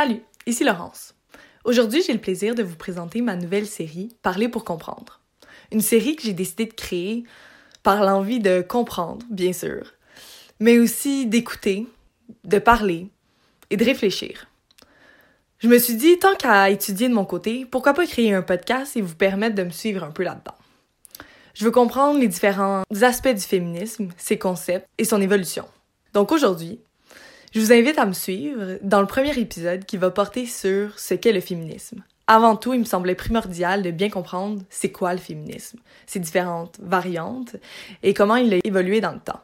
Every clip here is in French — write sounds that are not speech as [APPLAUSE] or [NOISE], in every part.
Salut, ici Laurence. Aujourd'hui, j'ai le plaisir de vous présenter ma nouvelle série Parler pour comprendre. Une série que j'ai décidé de créer par l'envie de comprendre, bien sûr, mais aussi d'écouter, de parler et de réfléchir. Je me suis dit, tant qu'à étudier de mon côté, pourquoi pas créer un podcast et vous permettre de me suivre un peu là-dedans. Je veux comprendre les différents aspects du féminisme, ses concepts et son évolution. Donc aujourd'hui, je vous invite à me suivre dans le premier épisode qui va porter sur ce qu'est le féminisme. Avant tout, il me semblait primordial de bien comprendre c'est quoi le féminisme, ses différentes variantes et comment il a évolué dans le temps.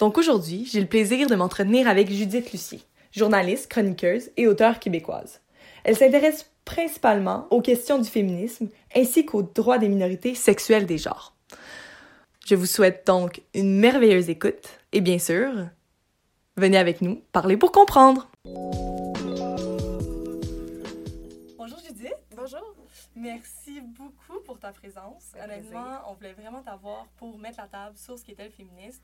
Donc aujourd'hui, j'ai le plaisir de m'entretenir avec Judith Lucier, journaliste, chroniqueuse et auteure québécoise. Elle s'intéresse principalement aux questions du féminisme ainsi qu'aux droits des minorités sexuelles des genres. Je vous souhaite donc une merveilleuse écoute et bien sûr, venez avec nous parler pour comprendre. Bonjour Judith. Bonjour. Merci beaucoup pour ta présence. Honnêtement, on voulait vraiment t'avoir pour mettre la table sur ce qu'était le féministe.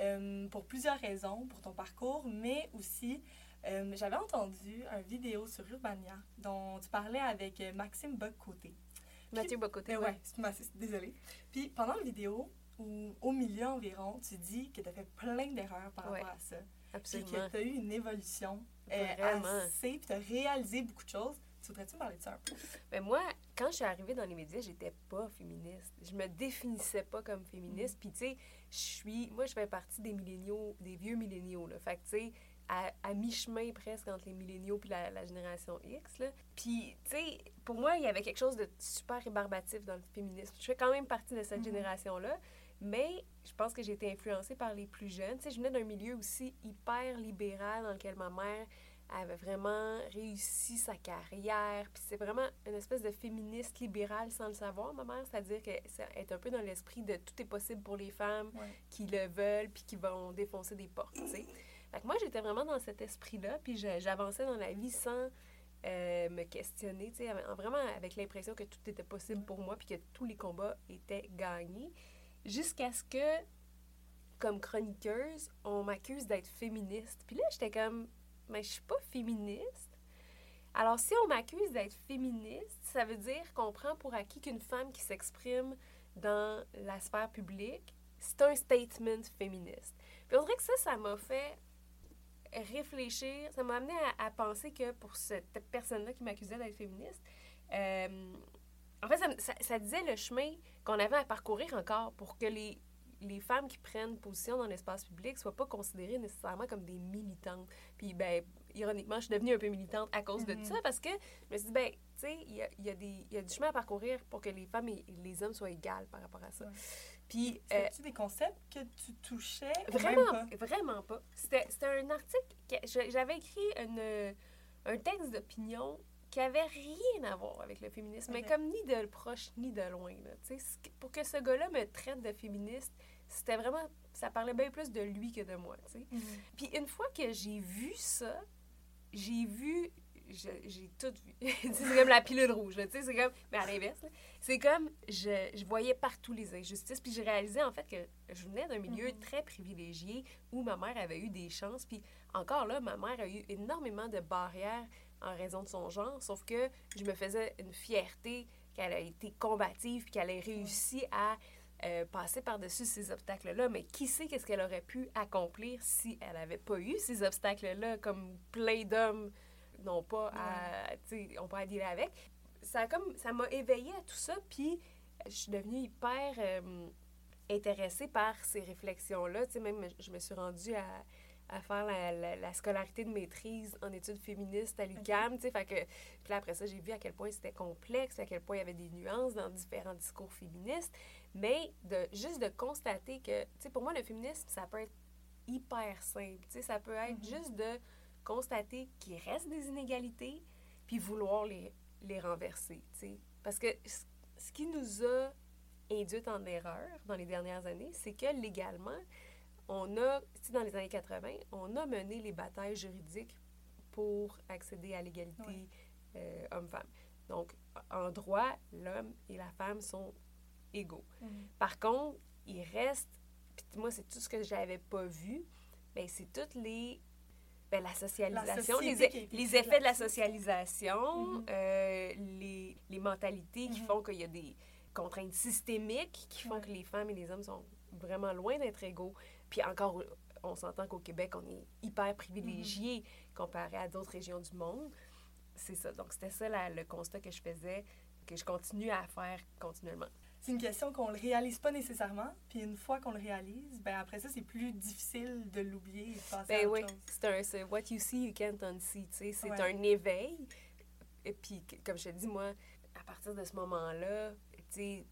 Euh, pour plusieurs raisons, pour ton parcours, mais aussi, euh, j'avais entendu une vidéo sur Urbania dont tu parlais avec euh, Maxime Bocoté. Mathieu Bocoté, oui. Ouais, désolée. Puis pendant la vidéo, ou au milieu environ, tu dis que tu as fait plein d'erreurs par rapport à ça. Absolument. Puis que tu as eu une évolution assez, puis tu as réalisé beaucoup de choses. Tu voudrais-tu parler de ça un peu? Ben moi, quand je suis arrivée dans les médias, j'étais pas féministe. Je me définissais pas comme féministe. Puis, tu sais, je suis. Moi, je fais partie des milléniaux, des vieux milléniaux, là. Fait que, tu sais, à, à mi-chemin presque entre les milléniaux et la, la, génération X. Là. Puis, tu sais, pour moi, il y avait quelque chose de super rébarbatif dans le féminisme. Je fais quand même partie de cette mm-hmm. génération-là. Mais je pense que j'ai été influencée par les plus jeunes. Tu sais, je venais d'un milieu aussi hyper libéral dans lequel ma mère avait vraiment réussi sa carrière. Puis c'est vraiment une espèce de féministe libérale sans le savoir, ma mère. C'est-à-dire qu'elle est un peu dans l'esprit de tout est possible pour les femmes qui le veulent puis qui vont défoncer des portes, tu sais. Fait que moi, j'étais vraiment dans cet esprit-là, puis j'avançais dans la vie sans euh, me questionner, tu sais, vraiment avec l'impression que tout était possible pour moi puis que tous les combats étaient gagnés. Jusqu'à ce que, comme chroniqueuse, on m'accuse d'être féministe. Puis là, j'étais comme, mais je suis pas féministe. Alors, si on m'accuse d'être féministe, ça veut dire qu'on prend pour acquis qu'une femme qui s'exprime dans la sphère publique, c'est un statement féministe. Puis on dirait que ça, ça m'a fait réfléchir, ça m'a amené à, penser que pour cette personne-là qui m'accusait d'être féministe, euh, en fait, ça, ça, disait le chemin qu'on avait à parcourir encore pour que les, les femmes qui prennent position dans l'espace public soient pas considérées nécessairement comme des militantes. Puis, ben, ironiquement, je suis devenue un peu militante à cause de tout ça mm-hmm. parce que je me suis dit, ben, tu sais, il y a, y, a y a, du chemin à parcourir pour que les femmes et les hommes soient égales par rapport à ça. Puis. Euh, tu des concepts que tu touchais Vraiment, pas? vraiment pas. C'était un article. J'avais écrit une, un texte d'opinion qui avait rien à voir avec le féminisme, mais comme ni de proche ni de loin. Là, pour que ce gars-là me traite de féministe, c'était vraiment. Ça parlait bien plus de lui que de moi. Mm-hmm. Puis une fois que j'ai vu ça, j'ai vu. J'ai tout vu. [LAUGHS] c'est comme la pilule rouge. C'est comme. Mais à l'inverse, c'est comme. Je, je, voyais partout les injustices. Puis j'ai réalisé en fait que je venais d'un milieu mm-hmm. très privilégié où ma mère avait eu des chances. Puis encore là, ma mère a eu énormément de barrières en raison de son genre, sauf que je me faisais une fierté qu'elle a été combative, qu'elle ait réussi à euh, passer par-dessus ces obstacles-là. Mais qui sait qu'est-ce qu'elle aurait pu accomplir si elle n'avait pas eu ces obstacles-là, comme plein d'hommes n'ont pas à, on peut aller avec. Ça comme, ça m'a éveillée à tout ça, puis je suis devenue hyper euh, intéressée par ces réflexions-là. Tu sais, même, je me suis rendue à à faire la, la, scolarité de maîtrise en études féministes à l'UQAM, tu sais, fait que, puis là, après ça, j'ai vu à quel point c'était complexe, à quel point il y avait des nuances dans différents discours féministes, mais de, juste de constater que, tu sais, pour moi, le féminisme, ça peut être hyper simple, tu sais, ça peut être mm-hmm. juste de constater qu'il reste des inégalités, puis vouloir les, les renverser, tu sais, parce que ce qui nous a induit en erreur dans les dernières années, c'est que légalement, on a, dans les années 80, on a mené les batailles juridiques pour accéder à l'égalité euh, homme-femme. Donc, en droit, l'homme et la femme sont égaux. Mhm. Par contre, il reste, puis moi, c'est tout ce que j'avais pas vu, mais c'est toutes les ben, la socialisation, La les, e- les effets de la socialisation, Mhm. euh, les, les mentalités qui Mhm. font qu'il y a des contraintes systémiques qui font que les femmes et les hommes sont vraiment loin d'être égaux. Puis encore, on s'entend qu'au Québec, on est hyper privilégiés comparé à d'autres régions du monde. C'est ça. Donc, c'était ça la- le constat que je faisais, que je continue à faire continuellement. C'est une question qu'on le réalise pas nécessairement, puis une fois qu'on le réalise, ben après ça, c'est plus difficile de l'oublier et de passer à Ben autre oui, chose. c'est un c'est what you see, you can't unsee. C'est Ouais. un éveil. Et puis, comme je te dis, moi, à partir de ce moment-là, tu sais,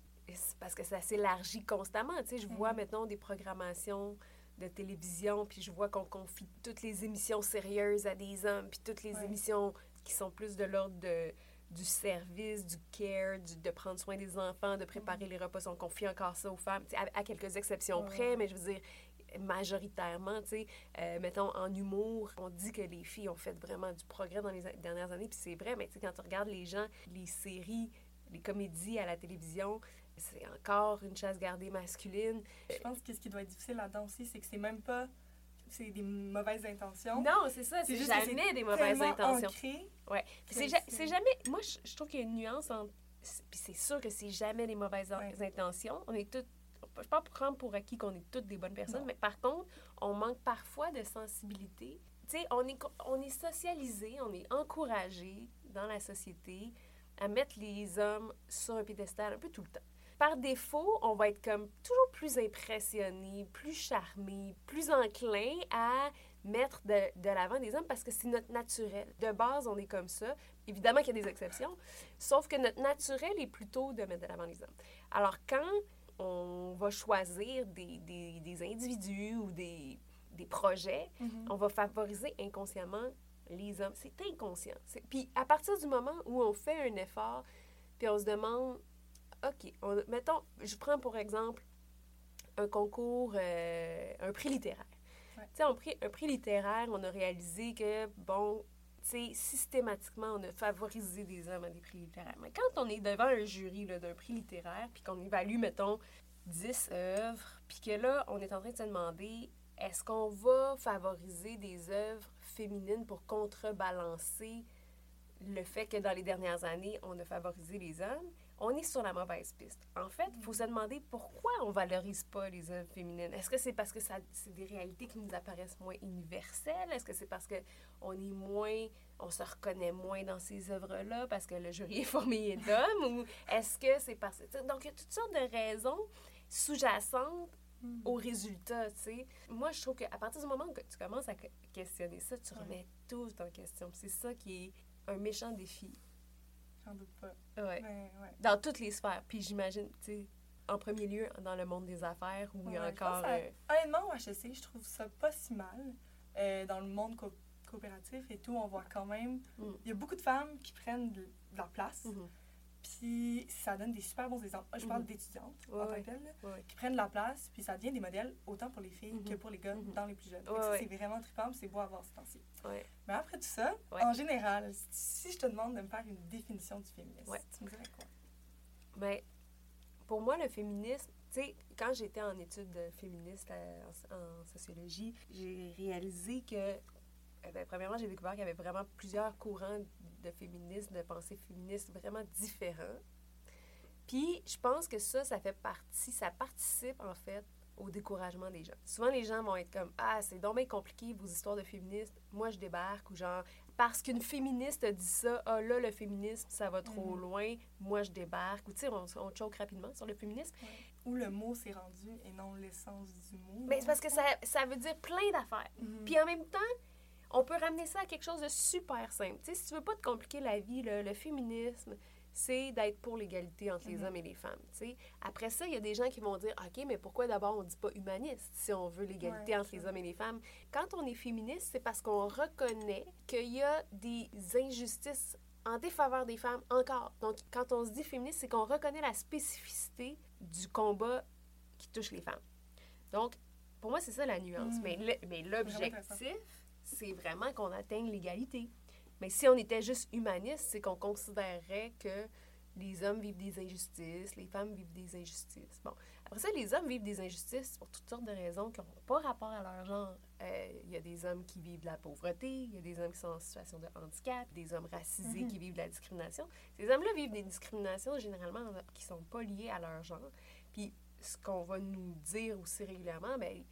parce que ça s'élargit constamment. Tu sais, je vois maintenant des programmations de télévision, puis je vois qu'on confie toutes les émissions sérieuses à des hommes, puis toutes les Ouais. émissions qui sont plus de l'ordre de du service, du care, du- de prendre soin des enfants, de préparer les repas, on confie encore ça aux femmes, à, à quelques exceptions Ouais, près, mais je veux dire, majoritairement, tu sais, euh, mettons, en humour, on dit que les filles ont fait vraiment du progrès dans les dernières années, puis c'est vrai, mais tu sais, quand tu regardes les gens, les séries, les comédies à la télévision, c'est encore une chasse gardée masculine. Je pense que ce qui doit être difficile là-dedans aussi, c'est que c'est même pas c'est des mauvaises intentions. Non, c'est ça, c'est jamais des mauvaises intentions. ancré. Ouais. C'est ja- c'est- c'est jamais. Moi, je, je trouve qu'il y a une nuance entre. Puis c'est sûr que c'est jamais les mauvaises Ouais. intentions. On est toutes. Je peux pas prendre pour acquis qu'on est toutes des bonnes personnes, Non. mais par contre, on manque parfois de sensibilité. Tu sais, on est, on est socialisé, on est encouragé dans la société à mettre les hommes sur un piédestal un peu tout le temps. Par défaut, on va être comme toujours plus impressionné, plus charmé, plus enclin à mettre de, de l'avant des hommes parce que c'est notre naturel. De base, on est comme ça. Évidemment qu'il y a des exceptions, sauf que notre naturel est plutôt de mettre de l'avant les hommes. Alors, quand on va choisir des, des, des individus ou des, des projets, Mhm. on va favoriser inconsciemment les hommes. C'est inconscient. Puis à partir du moment où on fait un effort, puis on se demande, OK, on- mettons, je prends pour exemple un concours, euh, un prix littéraire. Ouais. Tu sais, un prix, un prix littéraire, on a réalisé que, bon, tu sais, systématiquement, on a favorisé des hommes à des prix littéraires. Mais quand on est devant un jury d'un prix littéraire, puis qu'on évalue, mettons, 10 œuvres, puis que là, on est en train de se demander, est-ce qu'on va favoriser des œuvres féminines pour contrebalancer le fait que dans les dernières années, on a favorisé les hommes, on est sur la mauvaise piste. En fait, il faut se demander pourquoi on valorise pas les œuvres féminines. Est-ce que c'est parce que c'est des réalités qui nous apparaissent moins universelles? Est-ce que c'est parce que on est moins, on se reconnaît moins dans ces œuvres-là parce que le jury [LAUGHS] est formé d'hommes? ou est-ce que c'est parce que... Donc, il y a toutes sortes de raisons sous-jacentes Mhm. au résultat, tu sais. Moi, je trouve qu'à partir du moment que tu commences à que- questionner ça, tu Ouais. remets tout en question. C'est ça qui est un méchant défi. J'en doute pas. Ouais. Mais, ouais. Dans toutes les sphères. Puis j'imagine, tu sais, en premier lieu, dans le monde des affaires, où il y a encore... euh, Honnêtement, au HEC, je trouve ça pas si mal. Euh, dans le monde co- coopératif et tout, on voit quand même... Mm. Il y a beaucoup de femmes qui prennent de, de la place, mhm. Puis ça donne des super bons exemples. Je parle Mhm. d'étudiantes Ouais, en tant que telles, là, Ouais. qui prennent la place, puis ça devient des modèles autant pour les filles Mhm. que pour les gars Mhm. dans les plus jeunes. Ouais. C'est vraiment trippant, c'est beau à voir ce temps-ci. Mais après tout ça, en général, si- je te demande de me faire une définition du féminisme, tu me dirais quoi? Mais pour moi, le féminisme, tu sais, quand j'étais en études féministes euh, en, en sociologie, j'ai réalisé que, eh ben, premièrement, j'ai découvert qu'il y avait vraiment plusieurs courants de féminisme, de pensée féministe vraiment différents. Puis, je pense que ça, ça fait partie, ça participe en fait au découragement des gens. Souvent, les gens vont être comme Ah, c'est donc bien compliqué vos histoires de féministes. Moi, je débarque. Ou genre, parce qu'une féministe a dit ça, ah là, le féminisme, ça va trop Mhm. loin. Moi, je débarque. Ou tu sais, on, on choque rapidement sur le féminisme. Où le mot s'est rendu et non l'essence du mot. Mais c'est parce que ça, ça veut dire plein d'affaires. Mhm. Puis en même temps, on peut ramener ça à quelque chose de super simple. Tu sais, si tu veux pas te compliquer la vie, le féminisme, c'est d'être pour l'égalité entre les Mhm. hommes et les femmes. Après ça, il y a des gens qui vont dire OK, mais pourquoi d'abord on dit pas humaniste si on veut l'égalité Ouais, entre les hommes et les femmes Quand on est féministe, c'est parce qu'on reconnaît qu'il y a des injustices en défaveur des femmes encore. Donc, quand on se dit féministe, c'est qu'on reconnaît la spécificité du combat qui touche les femmes. Donc, pour moi, c'est ça la nuance. Mhm. Mais l'objectif, c'est vraiment qu'on atteigne l'égalité. Mais si on était juste humaniste, c'est qu'on considérerait que les hommes vivent des injustices, les femmes vivent des injustices. Bon, après ça, les hommes vivent des injustices pour toutes sortes de raisons qui n'ont pas rapport à leur genre. Euh, il y a des hommes qui vivent de la pauvreté, il y a des hommes qui sont en situation de handicap, des hommes racisés Mhm. qui vivent de la discrimination. Ces hommes-là vivent des discriminations généralement qui sont pas liées à leur genre. Puis ce qu'on va nous dire aussi régulièrement, il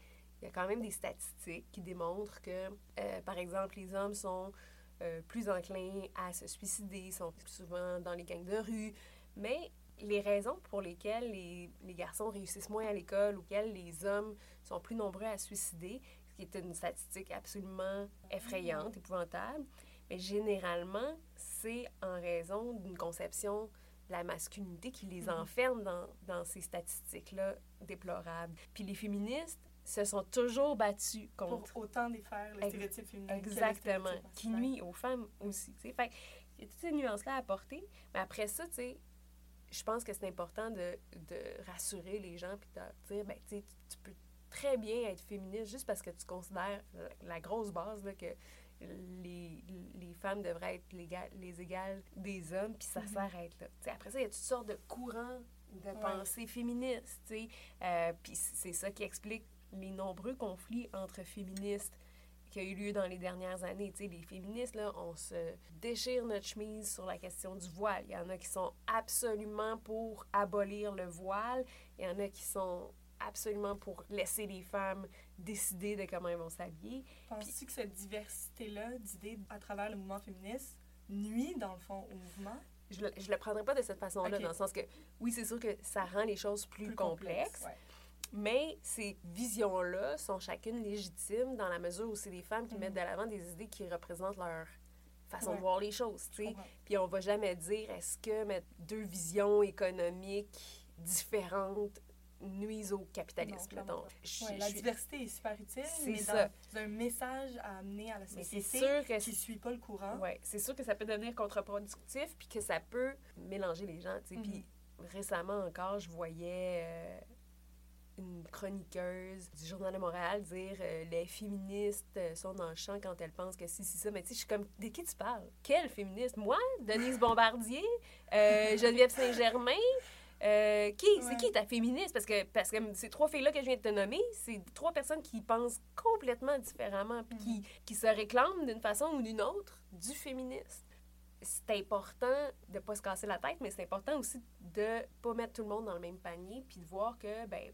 y a quand même des statistiques qui démontrent que, euh, par exemple, les hommes sont euh, plus enclins à se suicider, sont plus souvent dans les gangs de rue, mais les raisons pour lesquelles les, les garçons réussissent moins à l'école ou lesquelles les hommes sont plus nombreux à se suicider, ce qui est une statistique absolument effrayante, épouvantable, mais généralement, c'est en raison d'une conception de la masculinité qui les Mhm. enferme dans, dans ces statistiques-là déplorables. Puis les féministes se sont toujours battus contre Pour autant défaire le stéréotype féminin. Exactement. stéréotype Qui nuit aux femmes aussi. tu sais. Fait il y a toutes ces nuances-là à apporter. Mais après ça, tu sais, je pense que c'est important de, de rassurer les gens puis de dire, ben, tu peux très bien être féministe juste parce que tu considères la, la grosse base là, que les, les femmes devraient être les, ga- les égales des hommes, puis ça sert à être là. Tu sais, après ça, il y a toutes sortes de courants de Ouais. pensée féministes, tu sais. Euh, puis c'est ça qui explique les nombreux conflits entre féministes qui a eu lieu dans les dernières années. Tu sais, les féministes, là, on se déchire notre chemise sur la question du voile. Il y en a qui sont absolument pour abolir le voile. Il y en a qui sont absolument pour laisser les femmes décider de comment elles vont s'habiller. Penses-tu que cette diversité-là d'idées à travers le mouvement féministe nuit, dans le fond, au mouvement? Je le, je le prendrais pas de cette façon-là, dans le sens que, oui, c'est sûr que ça rend les choses plus, complexes, ouais. Mais ces visions-là sont chacune légitimes dans la mesure où c'est des femmes qui Mhm. mettent de l'avant des idées qui représentent leur façon Ouais. de voir les choses, tu sais. Puis on va jamais dire est-ce que mettre deux visions économiques différentes nuisent au Non, capitalisme, clairement mettons. pas. Je- Ouais, je la diversité est super utile, C'est mais ça. dans un message à amener à la c'est société sûr que qui ne suit pas le courant. Ouais, c'est sûr que ça peut devenir contre-productif, puis que ça peut mélanger les gens, tu sais. Mhm. Puis récemment encore, je voyais euh, une chroniqueuse du Journal de Montréal dire euh, les féministes euh, sont dans le champ quand elles pensent que si, si, ça. Mais tu sais, je suis comme, de qui tu parles? Quelle féministe? Moi? Denise Bombardier? Euh, [LAUGHS] Geneviève Saint-Germain? Euh, qui, Ouais. c'est qui ta féministe? Parce que, parce que ces trois filles-là que je viens de te nommer, c'est trois personnes qui pensent complètement différemment, puis qui, qui se réclament d'une façon ou d'une autre du féminisme. C'est important de pas se casser la tête, mais c'est important aussi de pas mettre tout le monde dans le même panier, puis de voir que, ben,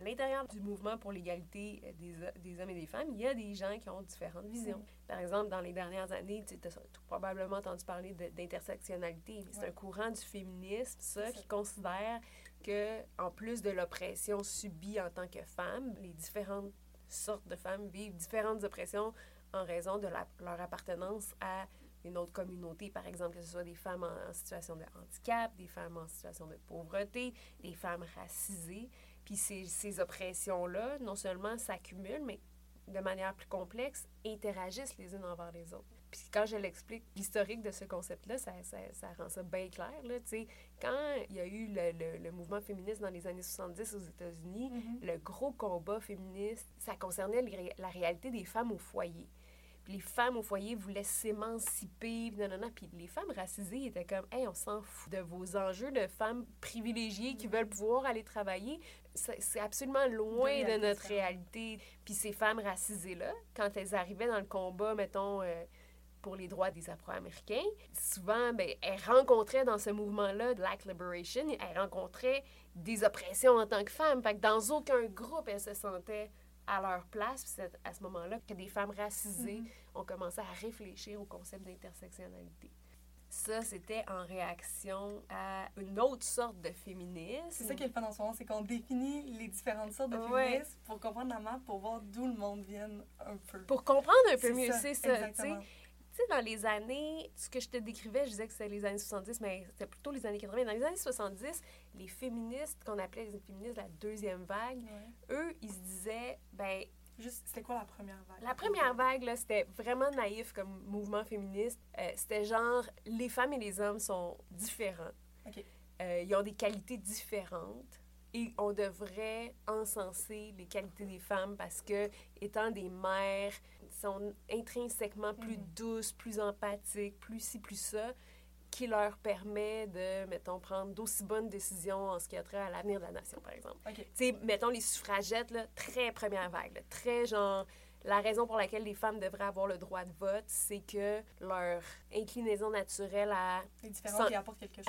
à l'intérieur du mouvement pour l'égalité euh, des, des hommes et des femmes, il y a des gens qui ont différentes visions. Par exemple, dans les dernières années, tu as probablement entendu parler d'intersectionnalité, c'est Ouais. un courant du féminisme, ça, qui considère que, en plus de l'oppression subie en tant que femme, les différentes sortes de femmes vivent différentes oppressions en raison de la- leur appartenance à une autre communauté, par exemple, que ce soit des femmes en, en situation de handicap, des femmes en situation de pauvreté, des femmes racisées. Puis ces, ces oppressions-là, non seulement s'accumulent, mais de manière plus complexe, interagissent les unes envers les autres. Puis quand je l'explique, l'historique de ce concept-là, ça, ça, ça rend ça bien clair. Là, quand il y a eu le, le- le mouvement féministe dans les années 70 aux États-Unis, Mhm. le gros combat féministe, ça concernait les la réalité des femmes au foyer. Les femmes au foyer voulaient s'émanciper, puis nanana. Puis les femmes racisées étaient comme, hey, on s'en fout de vos enjeux de femmes privilégiées qui veulent pouvoir aller travailler. C'est absolument loin de, notre réalité. Puis ces femmes racisées-là, quand elles arrivaient dans le combat, mettons, euh, pour les droits des Afro-Américains, souvent, ben, elles rencontraient dans ce mouvement-là, Black Liberation, elles rencontraient des oppressions en tant que femmes. Fait que dans aucun groupe, elles se sentaient à leur place. Puis c'est à ce moment-là que des femmes racisées Mhm. ont commencé à réfléchir au concept d'intersectionnalité. Ça, c'était en réaction à une autre sorte de féminisme. C'est ça qui est le fun en ce moment, c'est qu'on définit les différentes sortes de Ouais. féminisme pour comprendre la map, pour voir d'où le monde vient un peu. Pour comprendre un peu C'est mieux, ça, c'est ça. Sais. Dans les années, ce que je te décrivais, je disais que c'était les années 70, mais c'était plutôt les années 80. Dans les années 70, les féministes, qu'on appelait les féministes de la deuxième vague, Ouais. eux, ils se disaient, ben, Juste, c'était quoi la première vague? la première vague, là, c'était vraiment naïf comme mouvement féministe. Euh, c'était genre, les femmes et les hommes sont différents. Euh, ils ont des qualités différentes. Et on devrait encenser les qualités des femmes parce que, étant des mères, sont intrinsèquement plus Mhm. douces, plus empathiques, plus ci, plus ça, qui leur permet de, mettons, prendre d'aussi bonnes décisions en ce qui a trait à l'avenir de la nation, par exemple. OK. Tu sais, mettons les suffragettes, là, très première vague, là, très genre. La raison pour laquelle les femmes devraient avoir le droit de vote, c'est que leur inclinaison naturelle à,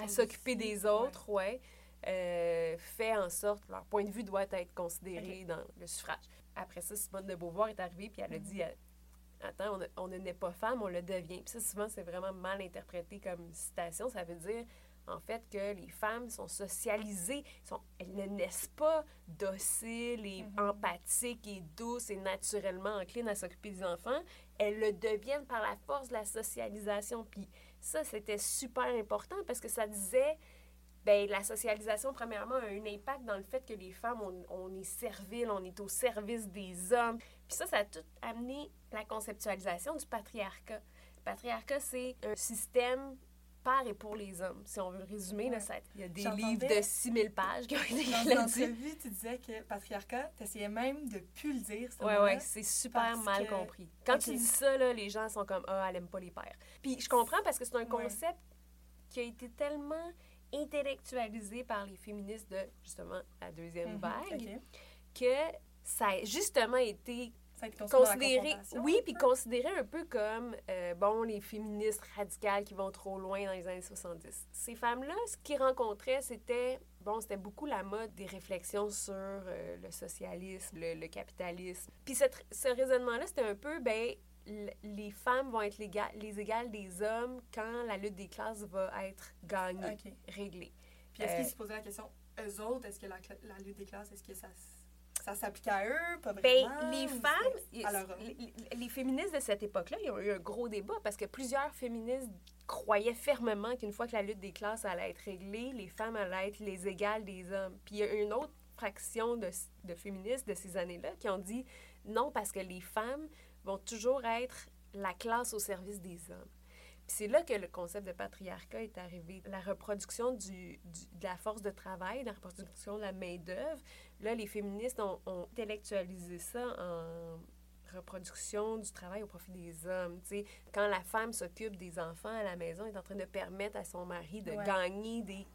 s'occuper des autres, ouais, euh, fait en sorte leur point de vue doit être considéré dans le suffrage. Après ça, Simone de Beauvoir est arrivée puis elle a dit euh, Attends, on, ne- naît pas femme, on le devient. Puis ça, souvent, c'est vraiment mal interprété comme citation. Ça veut dire, en fait, que les femmes sont socialisées. Sont, elles ne naissent pas dociles et Mhm. empathiques et douces et naturellement enclines à s'occuper des enfants. Elles le deviennent par la force de la socialisation. Puis ça, c'était super important parce que ça disait ben, la socialisation, premièrement, a un impact dans le fait que les femmes, on, on est serviles, on est au service des hommes. Puis ça, ça a tout amené la conceptualisation du patriarcat. Le patriarcat, c'est un système par et pour les hommes. Si on veut le résumer, là, Ouais. ça- il y a des livres de 6000 pages qui ont été Dans écrits là-dessus. entrevue, tu disais que patriarcat, tu essayais même de plus le dire. Ouais, mot-là. ouais, c'est super mal que- compris. Quand Ok. tu dis ça, là, les gens sont comme Ah, elle aime pas les pères. Puis je comprends parce que c'est un Ouais. concept qui a été tellement intellectualisé par les féministes de justement la deuxième Mhm, vague que ça a justement été considéré oui, puis considéré un peu comme, euh, bon, les féministes radicales qui vont trop loin dans les années 70. Ces femmes-là, ce qu'ils rencontraient, c'était, bon, c'était beaucoup la mode des réflexions sur euh, le socialisme, le, le capitalisme. Puis ce raisonnement-là, c'était un peu, ben, les femmes vont être les, ga- les égales des hommes quand la lutte des classes va être gagnée, réglée. Puis est-ce Euh, qu'ils se posaient la question, eux autres, est-ce que la, lutte des classes, est-ce que ça, s'applique à eux? Pas Ben, vraiment? les ou femmes, les, les- les féministes de cette époque-là, ils ont eu un gros débat parce que plusieurs féministes croyaient fermement qu'une fois que la lutte des classes allait être réglée, les femmes allaient être les égales des hommes. Puis il y a une autre fraction de, de féministes de ces années-là qui ont dit non parce que les femmes vont toujours être la classe au service des hommes. Puis c'est là que le concept de patriarcat est arrivé. La reproduction du, du- de la force de travail, la reproduction de la main-d'œuvre. Là, les féministes ont, ont intellectualisé ça en reproduction du travail au profit des hommes. Tu sais, quand la femme s'occupe des enfants à la maison, elle est en train de permettre à son mari de Ouais. gagner des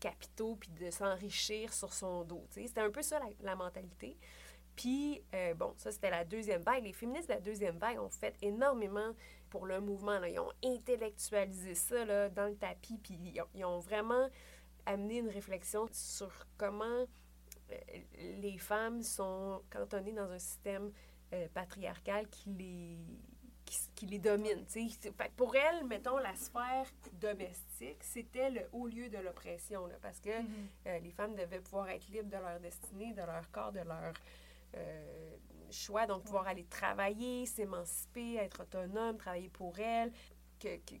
capitaux puis de s'enrichir sur son dos. C'était un peu ça la, la mentalité. Puis, euh, bon, ça, c'était la deuxième vague. Les féministes de la deuxième vague ont fait énormément pour le mouvement. Là. Ils ont intellectualisé ça là, dans le tapis, puis ils ont, ils ont vraiment amené une réflexion sur comment euh, les femmes sont cantonnées dans un système euh, patriarcal qui les, qui, qui les domine. Fait pour elles, mettons, la sphère domestique, c'était le haut lieu de l'oppression, parce que Mhm. euh, les femmes devaient pouvoir être libres de leur destinée, de leur corps, de leur euh, choix, donc pouvoir aller travailler, s'émanciper, être autonome, travailler pour elles, que, que,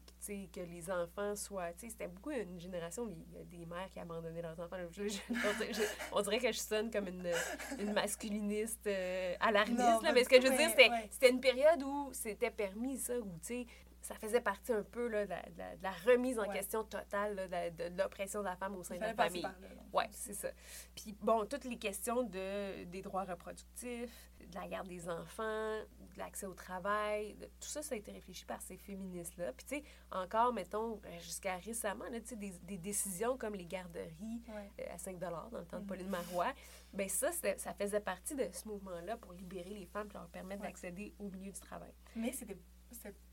que, les enfants soient... C'était beaucoup une génération il y a des mères qui abandonnaient leurs enfants. Je- je- on, dirait, je- on dirait que je sonne comme une, une masculiniste euh, alarmiste, Non, là, mais ce que je veux dire, c'était ouais. une période où c'était permis, ça, où, tu sais, ça faisait partie un peu là, de, la, de remise en Ouais. question totale là, de, l'oppression de la femme au sein de la famille. Oui, c'est ça. Puis, bon, toutes les questions de, des droits reproductifs, de la garde des enfants, l'accès au travail, de- tout ça, ça a été réfléchi par ces féministes-là. Puis, tu sais, encore, mettons, euh, jusqu'à récemment, là, des, des décisions comme les garderies Ouais. euh, à 5 dans le temps de Mhm. Pauline Marois, ben ça, ça faisait partie de ce mouvement-là pour libérer les femmes et leur permettre Ouais. d'accéder au milieu du travail. Mais c'était,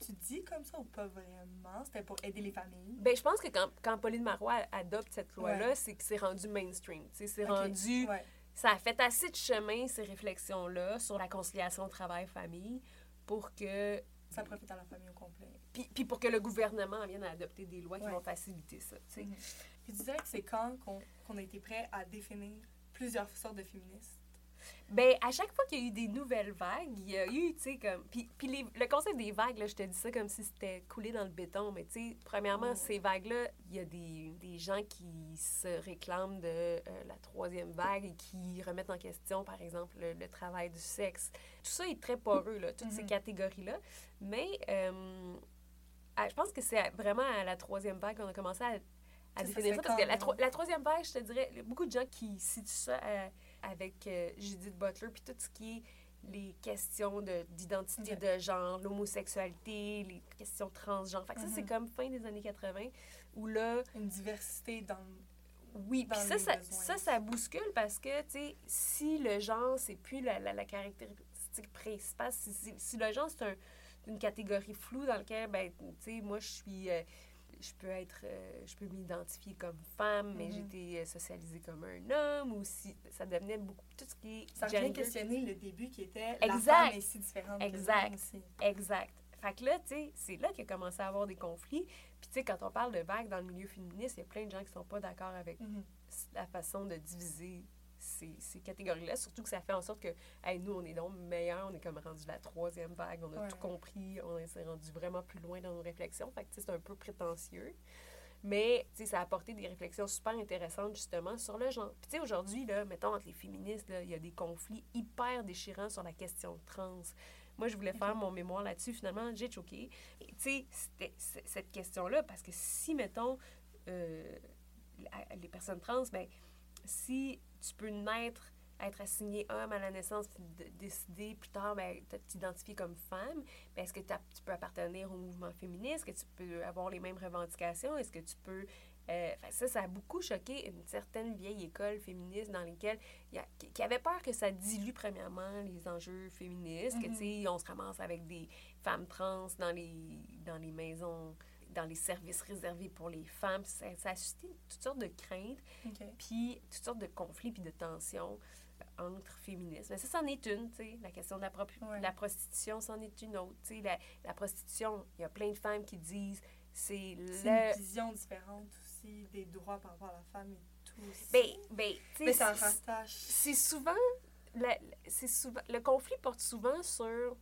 tu dis comme ça ou pas vraiment? C'était pour aider les familles? Ben, je pense que quand, quand Pauline Marois adopte cette loi-là, Ouais. c'est que c'est rendu mainstream. C'est Ok, rendu... ouais. Ça a fait assez de chemin, ces réflexions-là, sur la conciliation travail-famille, pour que. Ça profite à la famille au complet. Puis, puis pour que le gouvernement vienne à adopter des lois qui vont faciliter ça. Mhm. Puis tu dirais que c'est quand qu'on, qu'on a été prêt à définir plusieurs sortes de féministes? Ben, à chaque fois qu'il y a eu des nouvelles vagues, il y a eu, tu sais, comme. Puis, puis les- le concept des vagues, là, je te dis ça comme si c'était coulé dans le béton, mais tu sais, premièrement, Oh. ces vagues-là, il y a des, des gens qui se réclament de euh, la troisième vague et qui remettent en question, par exemple, le, le travail du sexe. Tout ça est très poreux, là, toutes ces Mhm. catégories-là. Mais euh, à- je pense que c'est à- vraiment à la troisième vague qu'on a commencé à, à Ça, définir ça. Parce que la, la troisième vague, je te dirais, beaucoup de gens qui situent ça euh, avec euh, Judith Butler, puis tout ce qui est les questions de- d'identité Ok. de genre, l'homosexualité, les questions transgenres. Fait que ça, c'est Mhm. comme fin des années 80, où là, Une diversité dans. oui, puis ça, ça, ça, ça bouscule parce que, tu sais, si le genre, c'est plus la, la, la caractéristique principale, si, si, si le genre, c'est un- une catégorie floue dans laquelle, ben, tu sais, moi, je suis... euh, je peux être, euh, je peux m'identifier comme femme, mais Mhm. j'ai été euh, socialisée comme un homme, ou si ça devenait beaucoup tout ce qui est Ça vient questionner le début qui était Exact. la femme est si différente que Exact. l'homme aussi. Exact. Fait que là, tu sais, c'est là qu'il a commencé à avoir des conflits. Puis, tu sais, quand on parle de vagues dans le milieu féministe, il y a plein de gens qui sont pas d'accord avec Mhm. la façon de diviser ces, ces catégories-là. Surtout que ça fait en sorte que, hey, nous, on est donc meilleurs, on est comme rendu la troisième vague, on a Ouais. tout compris, on s'est rendu vraiment plus loin dans nos réflexions. Fait que, c'est un peu prétentieux. Mais, tu sais, ça a apporté des réflexions super intéressantes, justement, sur le genre. Puis, tu sais, aujourd'hui, là, mettons, entre les féministes, il y a des conflits hyper déchirants sur la question trans. Moi, je voulais faire mon mémoire là-dessus. Finalement, j'ai choqué. Tu sais, c'était cette question-là, parce que si, mettons, euh, les personnes trans, ben, si tu peux naître, être assigné homme à la naissance, puis décider plus tard, ben, de t'identifier comme femme, ben, est-ce que tu peux appartenir au mouvement féministe? Est-ce que tu peux avoir les mêmes revendications? Est-ce que tu peux... euh, ça, ça a beaucoup choqué une certaine vieille école féministe dans lesquelles il y a, qui, qui avait peur que ça dilue premièrement les enjeux féministes, que Mhm. tu sais, on se ramasse avec des femmes trans dans les, dans les maisons, dans les services réservés pour les femmes. Ça, ça a suscité toutes sortes de craintes, puis toutes sortes de conflits puis de tensions euh, entre féministes. Mais ça, c'en est une, tu sais. La question de la, Ouais. la prostitution, c'en est une autre. Tu sais, la, la prostitution, il y a plein de femmes qui disent c'est le... une vision différente aussi des droits par rapport à la femme et tout. aussi. Ben, ben, tu sais, Mais ça c'est- rattache. c'est souvent, la- souvent le conflit porte souvent sur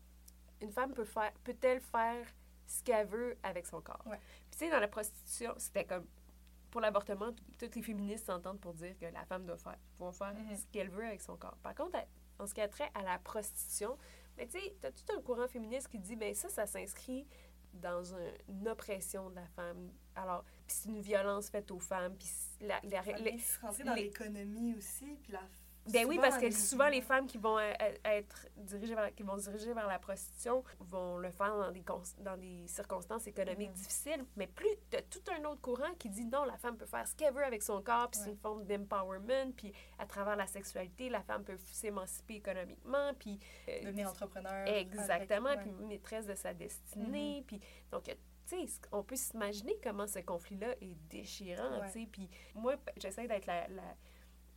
une femme peut faire peut-elle faire ce qu'elle veut avec son corps. Ouais. Puis tu sais dans la prostitution, c'était comme pour l'avortement, toutes les féministes s'entendent pour dire que la femme doit faire pouvoir faire Mhm. ce qu'elle veut avec son corps. Par contre, en ce qui a trait à la prostitution, mais tu sais, t'as tout un courant féministe qui dit ben ça ça s'inscrit dans un- une oppression de la femme. Alors, puis c'est une violence faite aux femmes, puis la, la- Ça les- dans l'économie aussi, puis la. Ben oui, parce que souvent, les femmes qui vont euh, euh, être dirigées vers, qui vont se diriger vers la prostitution vont le faire dans des, cons- dans des circonstances économiques Mhm. difficiles. Mais plus, tu as tout un autre courant qui dit non, la femme peut faire ce qu'elle veut avec son corps, puis c'est une forme d'empowerment, puis à travers la sexualité, la femme peut s'émanciper économiquement, puis... euh, Devenir entrepreneur. Exactement, puis ouais. maîtresse de sa destinée. Puis, donc, tu sais, c- on peut s'imaginer comment ce conflit-là est déchirant, Ouais. tu sais. Puis, moi, j'essaie d'être la, la,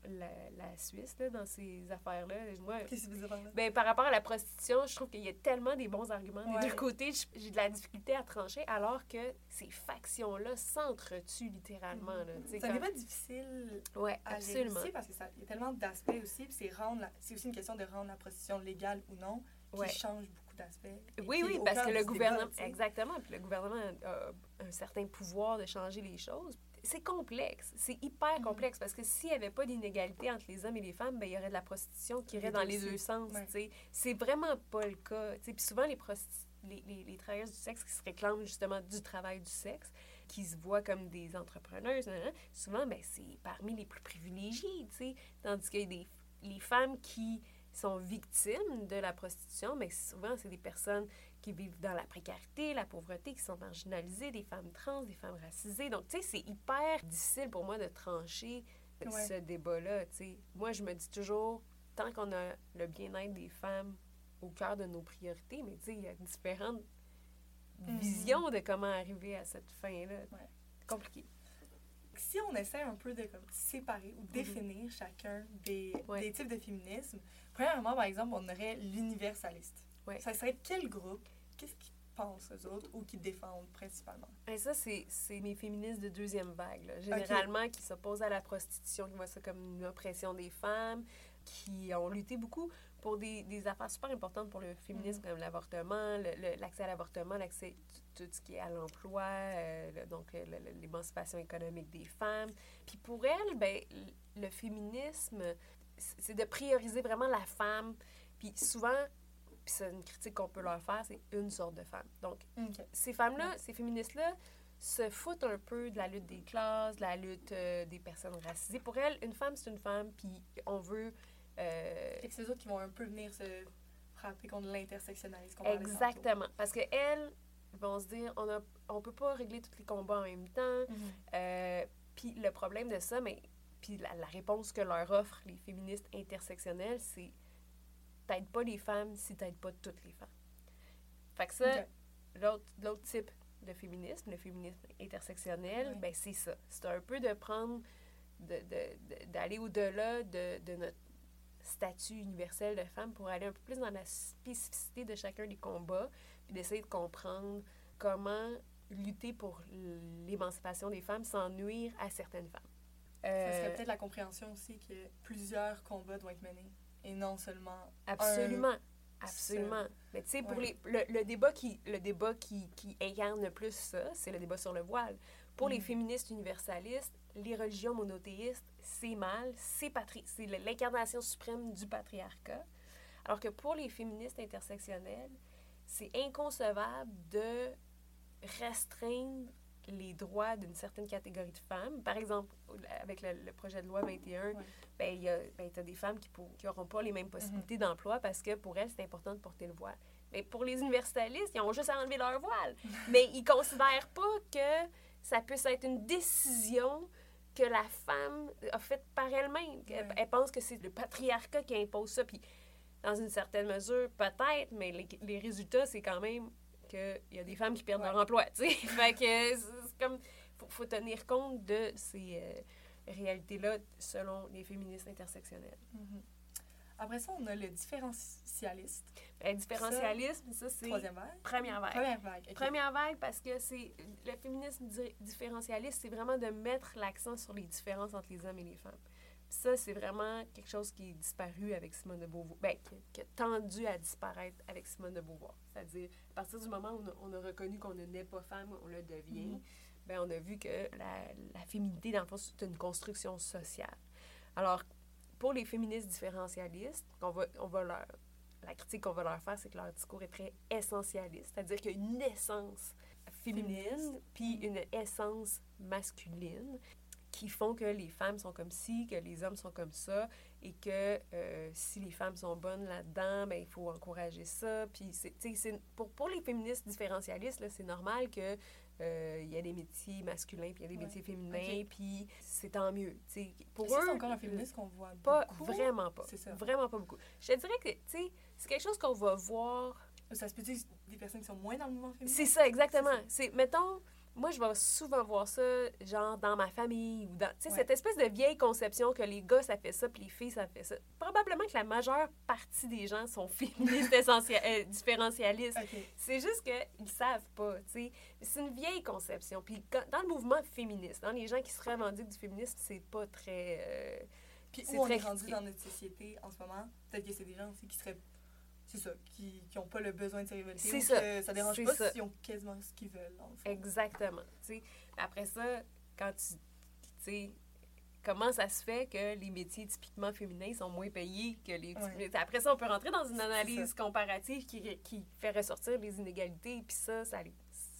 la, la Suisse, là, dans ces affaires-là. Moi, Qu'est-ce que vous là? ben, par rapport à la prostitution, je trouve qu'il y a tellement des bons arguments Ouais. des deux côtés. J'ai de la difficulté à trancher, alors que ces factions-là s'entretuent littéralement, là. sais, Ça quand- n'est pas difficile Ouais, à absolument. parce qu'il y a tellement d'aspects aussi, puis c'est rendre la- c'est aussi une question de rendre la prostitution légale ou non, qui Ouais. change beaucoup d'aspects. Oui, oui, parce que le gouvernement. Exactement. Puis le gouvernement a un certain pouvoir de changer les choses. C'est complexe. C'est hyper Mhm. complexe parce que s'il n'y avait pas d'inégalité entre les hommes et les femmes, ben, il y aurait de la prostitution qui irait dans les deux sens. Ouais. C'est vraiment pas le cas. Puis souvent, les, les, les, les travailleuses du sexe qui se réclament justement du travail du sexe, qui se voient comme des entrepreneuses, nan, souvent, ben, c'est parmi les plus privilégiés. Tandis que des, les femmes qui sont victimes de la prostitution, mais souvent, c'est des personnes qui vivent dans la précarité, la pauvreté, qui sont marginalisées, des femmes trans, des femmes racisées. Donc, tu sais, c'est hyper difficile pour moi de trancher Ouais. ce débat-là, tu sais. Moi, je me dis toujours, tant qu'on a le bien-être des femmes au cœur de nos priorités, mais tu sais, il y a différentes Mhm. visions de comment arriver à cette fin-là. Ouais. Compliqué. Si on essaie un peu de comme, séparer ou définir chacun des. Ouais. des types de féminisme, premièrement, par exemple, on aurait l'universaliste. Ouais. Ça serait quel groupe? Qu'est-ce qu'ils pensent, eux autres, ou qu'ils défendent principalement? Et ça, c'est mes féministes de deuxième vague, là. généralement, qui s'opposent à la prostitution, qui voient ça comme une oppression des femmes, qui ont lutté beaucoup pour des, des affaires super importantes pour le féminisme, comme l'avortement, l'accès à l'avortement, l'accès tout, tout ce qui est à l'emploi, euh, le- donc l'émancipation économique des femmes. Puis pour elles, ben, le féminisme, c'est de prioriser vraiment la femme. Puis souvent, puis c'est une critique qu'on peut leur faire, c'est une sorte de femme. Donc, ces femmes-là, ces féministes-là, se foutent un peu de la lutte des classes, de la lutte euh, des personnes racisées. Pour elles, une femme, c'est une femme, puis on veut... euh, c'est eux autres qui vont un peu venir se frapper contre l'intersectionnalisme. Exactement. Parce qu'elles vont se dire, on ne on peut pas régler tous les combats en même temps. Mhm. Euh, puis le problème de ça, mais puis la, la réponse que leur offrent les féministes intersectionnelles, c'est t'aides pas les femmes si t'aides pas toutes les femmes. Fait que ça, l'autre type de féminisme, le féminisme intersectionnel, ben c'est ça. C'est un peu de prendre, de- de- de- d'aller au-delà de, de notre statut universel de femme pour aller un peu plus dans la spécificité de chacun des combats, puis d'essayer de comprendre comment lutter pour l'émancipation des femmes sans nuire à certaines femmes. Ça Euh, serait peut-être la compréhension aussi que plusieurs combats doivent être menés et non seulement Absolument. Absolument. Mais tu sais, pour Ouais. les, le, le débat, qui, le débat qui, qui incarne le plus ça, c'est le débat sur le voile. Pour les Mhm. féministes universalistes, les religions monothéistes, c'est mal, c'est l'incarnation suprême du patriarcat. Alors que pour les féministes intersectionnelles, c'est inconcevable de restreindre les droits d'une certaine catégorie de femmes. Par exemple, avec le, le projet de loi 21, Ouais. ben, il y a, ben, t'as des femmes qui n'auront pas les mêmes possibilités d'emploi parce que pour elles, c'est important de porter le voile. Mais pour les universalistes, ils ont juste à enlever leur voile. [LAUGHS] Mais ils considèrent pas que ça puisse être une décision que la femme a faite par elle-même. Elle, Ouais. elle pense que c'est le patriarcat qui impose ça. Puis, dans une certaine mesure, peut-être, mais les, les résultats, c'est quand même qu'il y a des femmes qui perdent Ouais. leur emploi. tu sais. [LAUGHS] fait que c'est comme. Faut, faut tenir compte de ces euh, réalités-là selon les féministes intersectionnelles. Mhm. Après ça, on a le différentialiste. Le différentialisme, ça, c'est Troisième vague. première vague. Première vague. Première vague parce que c'est le féminisme di- différentialiste, c'est vraiment de mettre l'accent sur les différences entre les hommes et les femmes. Ça, c'est vraiment quelque chose qui est disparu avec Simone de Beauvoir, ben, qui, qui a tendu à disparaître avec Simone de Beauvoir. C'est-à-dire, à partir du moment où on a, on a reconnu qu'on ne naît pas femme, on le devient, Mhm. ben, on a vu que la, la féminité, dans le fond, c'est une construction sociale. Alors, pour les féministes différentialistes, on va, on va leur, la critique qu'on va leur faire, c'est que leur discours est très essentialiste, c'est-à-dire qu'il y a une essence féminine, puis une essence masculine qui font que les femmes sont comme ci, que les hommes sont comme ça, et que euh, si les femmes sont bonnes là-dedans, ben, il faut encourager ça. Puis, c'est, pour, pour les féministes différentialistes, là, c'est normal que euh, il y a des métiers masculins, puis il y a des Ouais. métiers féminins, Ok. puis c'est tant mieux. Pour eux, c'est encore un féministe qu'on voit pas beaucoup. vraiment pas. C'est ça. Vraiment pas beaucoup. Je te dirais que, c'est quelque chose qu'on va voir. Ça se peut dire des personnes qui sont moins dans le mouvement féministe. C'est ça, exactement. C'est, mettons, moi, je vais souvent voir ça, genre, dans ma famille, ou dans, tu sais, Ouais. cette espèce de vieille conception que les gars, ça fait ça, puis les filles, ça fait ça. Probablement que la majeure partie des gens sont [LAUGHS] féministes euh, différentialistes. C'est juste qu'ils savent pas, tu sais. C'est une vieille conception. Puis dans le mouvement féministe, dans les gens qui se revendiquent du féminisme, c'est pas très... euh, Puis C'est où on est rendu dans notre société en ce moment, peut-être que c'est des gens aussi qui seraient. C'est ça, qui n'ont pas le besoin de se révolter. C'est ça. que ça dérange pas s'ils ont quasiment ce qu'ils veulent, dans le fond. Exactement. Après ça, quand tu, sais, comment ça se fait que les métiers typiquement féminins sont moins payés que les... Ouais. Après ça, on peut rentrer dans une analyse comparative qui, qui fait ressortir les inégalités, puis ça, ça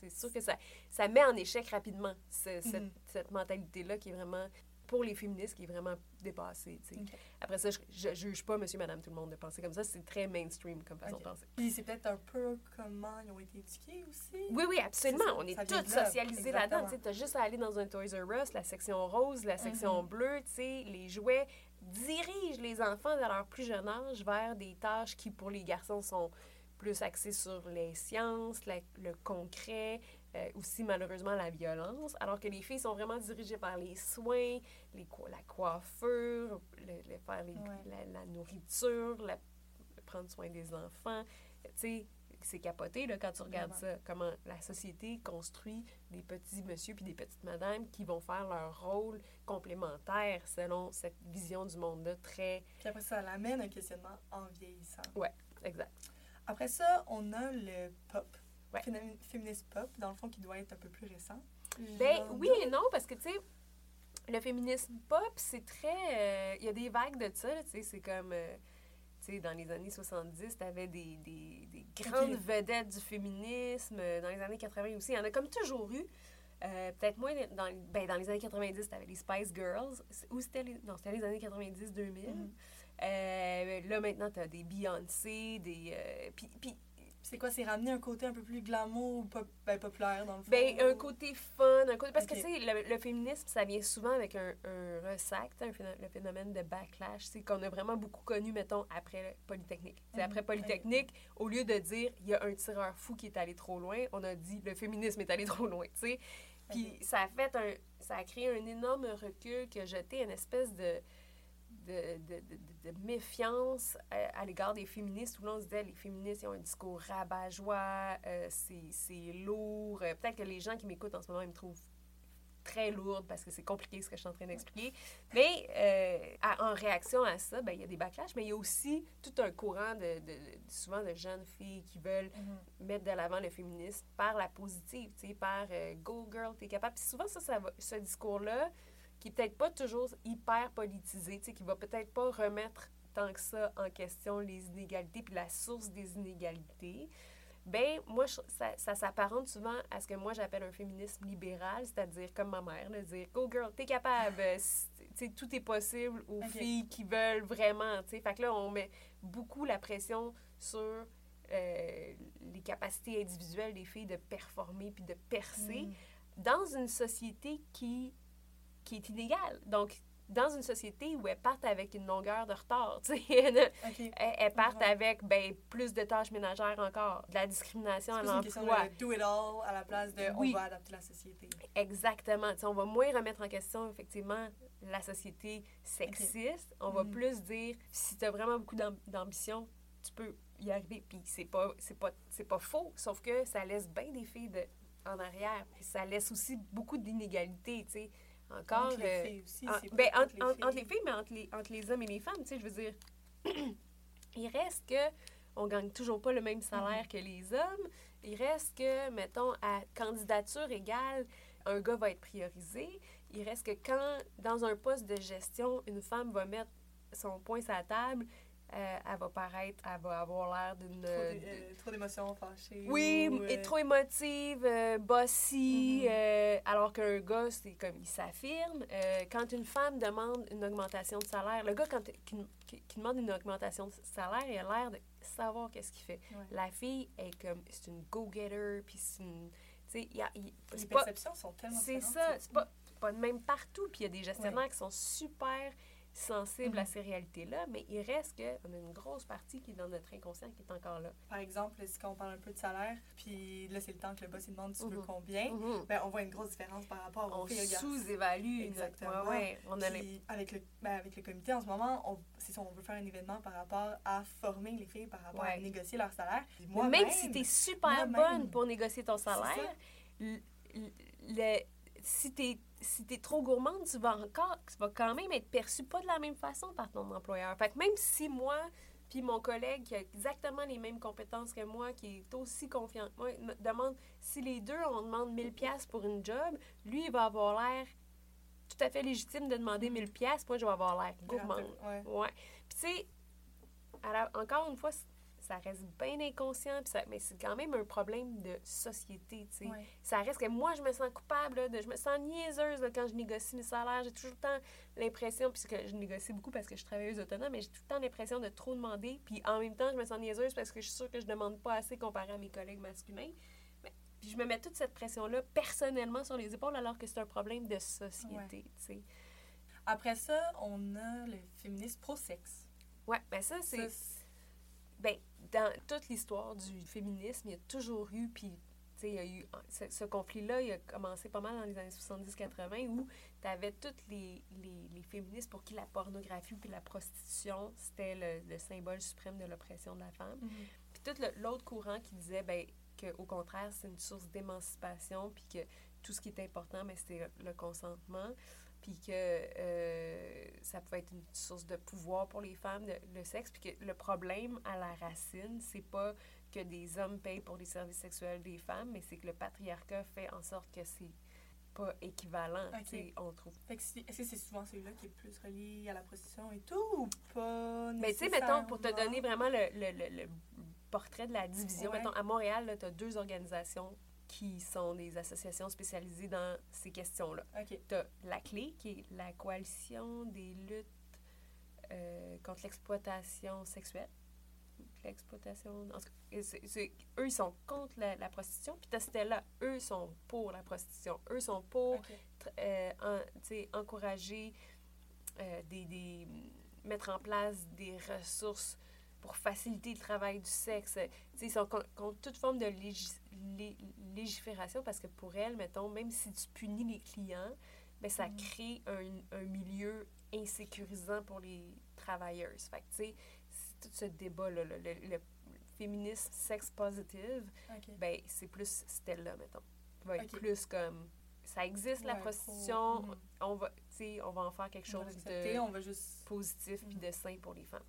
c'est sûr que ça, ça met en échec rapidement ce- cette, Mhm. cette mentalité-là qui est vraiment, pour les féministes, qui est vraiment. Ok. Après ça, je, je juge pas monsieur, madame, tout le monde de penser comme ça. C'est très mainstream comme façon de penser. Puis c'est peut-être un peu comment ils ont été éduqués aussi. Oui, oui, absolument. Ça, On est là, socialisées là-dedans. Tu as juste à aller dans un Toys R Us, la section rose, la section Mhm. bleue, tu sais, les jouets dirigent les enfants de leur plus jeune âge vers des tâches qui, pour les garçons, sont plus axées sur les sciences, la- le concret, euh, aussi malheureusement la violence, alors que les filles sont vraiment dirigées vers les soins, les, co- la coiffure, le, le- faire les- Ouais. la, la nourriture, la- prendre soin des enfants. Tu sais, c'est capoté là, quand tu regardes ça, comment la société construit des petits monsieur puis des petites madames qui vont faire leur rôle complémentaire selon cette vision du monde-là très Puis après, ça l'amène un questionnement en vieillissant. exact. Après ça, on a le pop. Ouais. Fémi- Féministe pop, dans le fond, qui doit être un peu plus récent. Ben Genre oui et non, parce que, tu sais, le féminisme pop, c'est très... euh, Il y a des vagues de ça, tu sais, c'est comme... euh, tu sais, dans les années 70, t'avais des, des, des grandes vedettes du féminisme. euh, Dans les années 80 aussi, il y en a comme toujours eu. Euh, Peut-être moins dans, ben, dans les années 90, t'avais les Spice Girls. Ou c'était les... Non, c'était les années 90-2000. Mhm. Euh, là, maintenant, tu as des Beyoncé, des. euh, puis, C'est quoi, c'est ramener un côté un peu plus glamour ou pop- ben, populaire dans le fond? ben, un côté fun, un côté. Parce que, tu sais, le, le féminisme, ça vient souvent avec un, un ressac, un phéno- le phénomène de backlash, c'est qu'on a vraiment beaucoup connu, mettons, après Polytechnique. Sais, Mhm. Après Polytechnique, au lieu de dire il y a un tireur fou qui est allé trop loin, on a dit le féminisme est allé [LAUGHS] trop loin, tu sais. Puis ça a fait un. Ça a créé un énorme recul qui a jeté une espèce de. De, de, de- de méfiance à, à l'égard des féministes où là on se disait les féministes ils ont un discours rabat-joie, euh, c'est c'est lourd. Euh, Peut-être que les gens qui m'écoutent en ce moment ils me trouvent très lourde parce que c'est compliqué ce que je suis en train d'expliquer. Mais euh, à- en réaction à ça, ben, il y a des backlash, mais il y a aussi tout un courant de, souvent de jeunes filles qui veulent Mhm. mettre de l'avant le féminisme par la positive, par euh, Go girl, t'es capable. Puis souvent, ça, ça va, ce discours-là, qui est peut-être pas toujours hyper politisé, qui va peut-être pas remettre tant que ça en question les inégalités puis la source des inégalités. Ben, moi, je- ça, ça s'apparente souvent à ce que moi j'appelle un féminisme libéral, c'est-à-dire comme ma mère, là, dire Go girl, t'es capable, euh, tout est possible aux filles qui veulent vraiment, tu sais. Fait que là, on met beaucoup la pression sur euh, les capacités individuelles des filles de performer puis de percer Mhm. dans une société qui, qui est inégale. Donc, dans une société où elles partent avec une longueur de retard, [LAUGHS] elles, partent avec ben, plus de tâches ménagères encore, de la discrimination à C'est plus une question l'emploi. de do it all à la place de Oui. on va adapter la société. Exactement. Tu sais, on va moins remettre en question, effectivement, la société sexiste. On va Mhm. plus dire, si tu as vraiment beaucoup d'am- d'ambition, tu peux y arriver. Puis c'est pas, pas, pas faux, sauf que ça laisse bien des filles de, en arrière. Ça laisse aussi beaucoup d'inégalités, tu sais. Encore... Entre les euh, filles aussi, en- ben, entre, les filles, mais entre les, entre les hommes et les femmes, tu sais, je veux dire, [CLEARS THROAT] il reste que on gagne toujours pas le même salaire que les hommes. Il reste que, mettons, à candidature égale, un gars va être priorisé. Il reste que quand, dans un poste de gestion, une femme va mettre son poing sur la table, euh, elle va paraître, elle va avoir l'air d'une... Trop euh, euh, d'émotions fâchées. oui, ou, et trop émotive, bossy, euh, alors qu'un gars, c'est comme il s'affirme. Quand une femme demande une augmentation de salaire, le gars, quand, qui, qui- qui demande une augmentation de salaire, il a l'air de savoir qu'est-ce qu'il fait. Ouais. La fille est comme, c'est une go-getter, puis c'est une. Y a- Les pas. perceptions sont tellement C'est ça, c'est pas, pas de même partout. Puis il y a des gestionnaires Ouais. qui sont super sensibles à Mhm. ces réalités-là, mais il reste qu'on a une grosse partie qui est dans notre inconscient qui est encore là. Par exemple, si on parle un peu de salaire, puis là, c'est le temps que le boss il demande tu veux Mhm. combien, Mhm. ben, on voit une grosse différence par rapport aux on sous-évalue notre... Exactement. Ouais, ouais, on a les- avec le, ben, avec le comité, en ce moment, on, ça, on veut faire un événement par rapport à former les filles, par rapport à négocier leur salaire. Même si tu es super bonne pour négocier ton salaire, le- si tu es, si t'es trop gourmande, tu vas encore, tu vas quand même être perçue pas de la même façon par ton employeur. Fait que même si moi, puis mon collègue qui a exactement les mêmes compétences que moi, qui est aussi confiant que moi, demande, si les deux, on demande 1000 pièces pour une job, lui, il va avoir l'air tout à fait légitime de demander 1000 pièces, moi, je vais avoir l'air gourmande. Ouais. Ouais. Puis tu sais, encore une fois, ça reste bien inconscient, puis ça- mais c'est quand même un problème de société, tu sais. Ouais. Ça reste que moi, je me sens coupable, là, de, je me sens niaiseuse là, quand je négocie mes salaires. J'ai toujours le temps l'impression, puisque je négocie beaucoup parce que je suis travailleuse autonome, mais j'ai tout le temps l'impression de trop demander. Puis en même temps, je me sens niaiseuse parce que je suis sûre que je demande pas assez comparé à mes collègues masculins. Mais, puis je me mets toute cette pression-là personnellement sur les épaules alors que c'est un problème de société, tu sais. Après ça, on a le féministe pro-sexe. Ouais, ben ça, c'est... Ça, c'est- Ben, dans toute l'histoire du féminisme, il y a toujours eu, puis, tu sais, il y a eu. Ce, ce conflit-là, il a commencé pas mal dans les années 70-80, où tu avais toutes les, les, les féministes pour qui la pornographie puis la prostitution, c'était le, le symbole suprême de l'oppression de la femme. Mhm. Puis tout l'autre courant qui disait, ben, qu'au contraire, c'est une source d'émancipation, puis que tout ce qui est important, ben, c'était le consentement, puis que euh, ça pouvait être une source de pouvoir pour les femmes, de- le sexe, puis que le problème à la racine, c'est pas que des hommes payent pour les services sexuels des femmes, mais c'est que le patriarcat fait en sorte que c'est pas équivalent, on trouve. Est-ce que c'est souvent celui-là qui est plus relié à la prostitution et tout, ou pas Mais tu sais, mettons, pour te donner vraiment le, le- le- le portrait de la division, Ouais. mettons, à Montréal, tu as deux organisations qui sont des associations spécialisées dans ces questions-là. Tu as la CLé, qui est la coalition des luttes euh, contre l'exploitation sexuelle. L'exploitation. eux, ils sont contre la, la prostitution. Puis t'as Stella, eux sont pour la prostitution. Eux sont pour Ok. tr- euh, en- tu encourager euh, des, des- mettre en place des ressources pour faciliter le travail du sexe. Tu sais, Ils sont con- contre toute forme de légifération parce que pour elles, mettons, même si tu punis les clients, ben, ça Mhm. crée un, un milieu insécurisant pour les travailleuses. Fait que, tu sais, c'est tout ce débat-là, là, le, le féminisme sex positive, ben, c'est plus Stella, mettons. Va être Ok. plus comme ça existe la prostitution, trop- on va, on va en faire quelque chose de on va juste positif puis Mhm. de sain pour les femmes.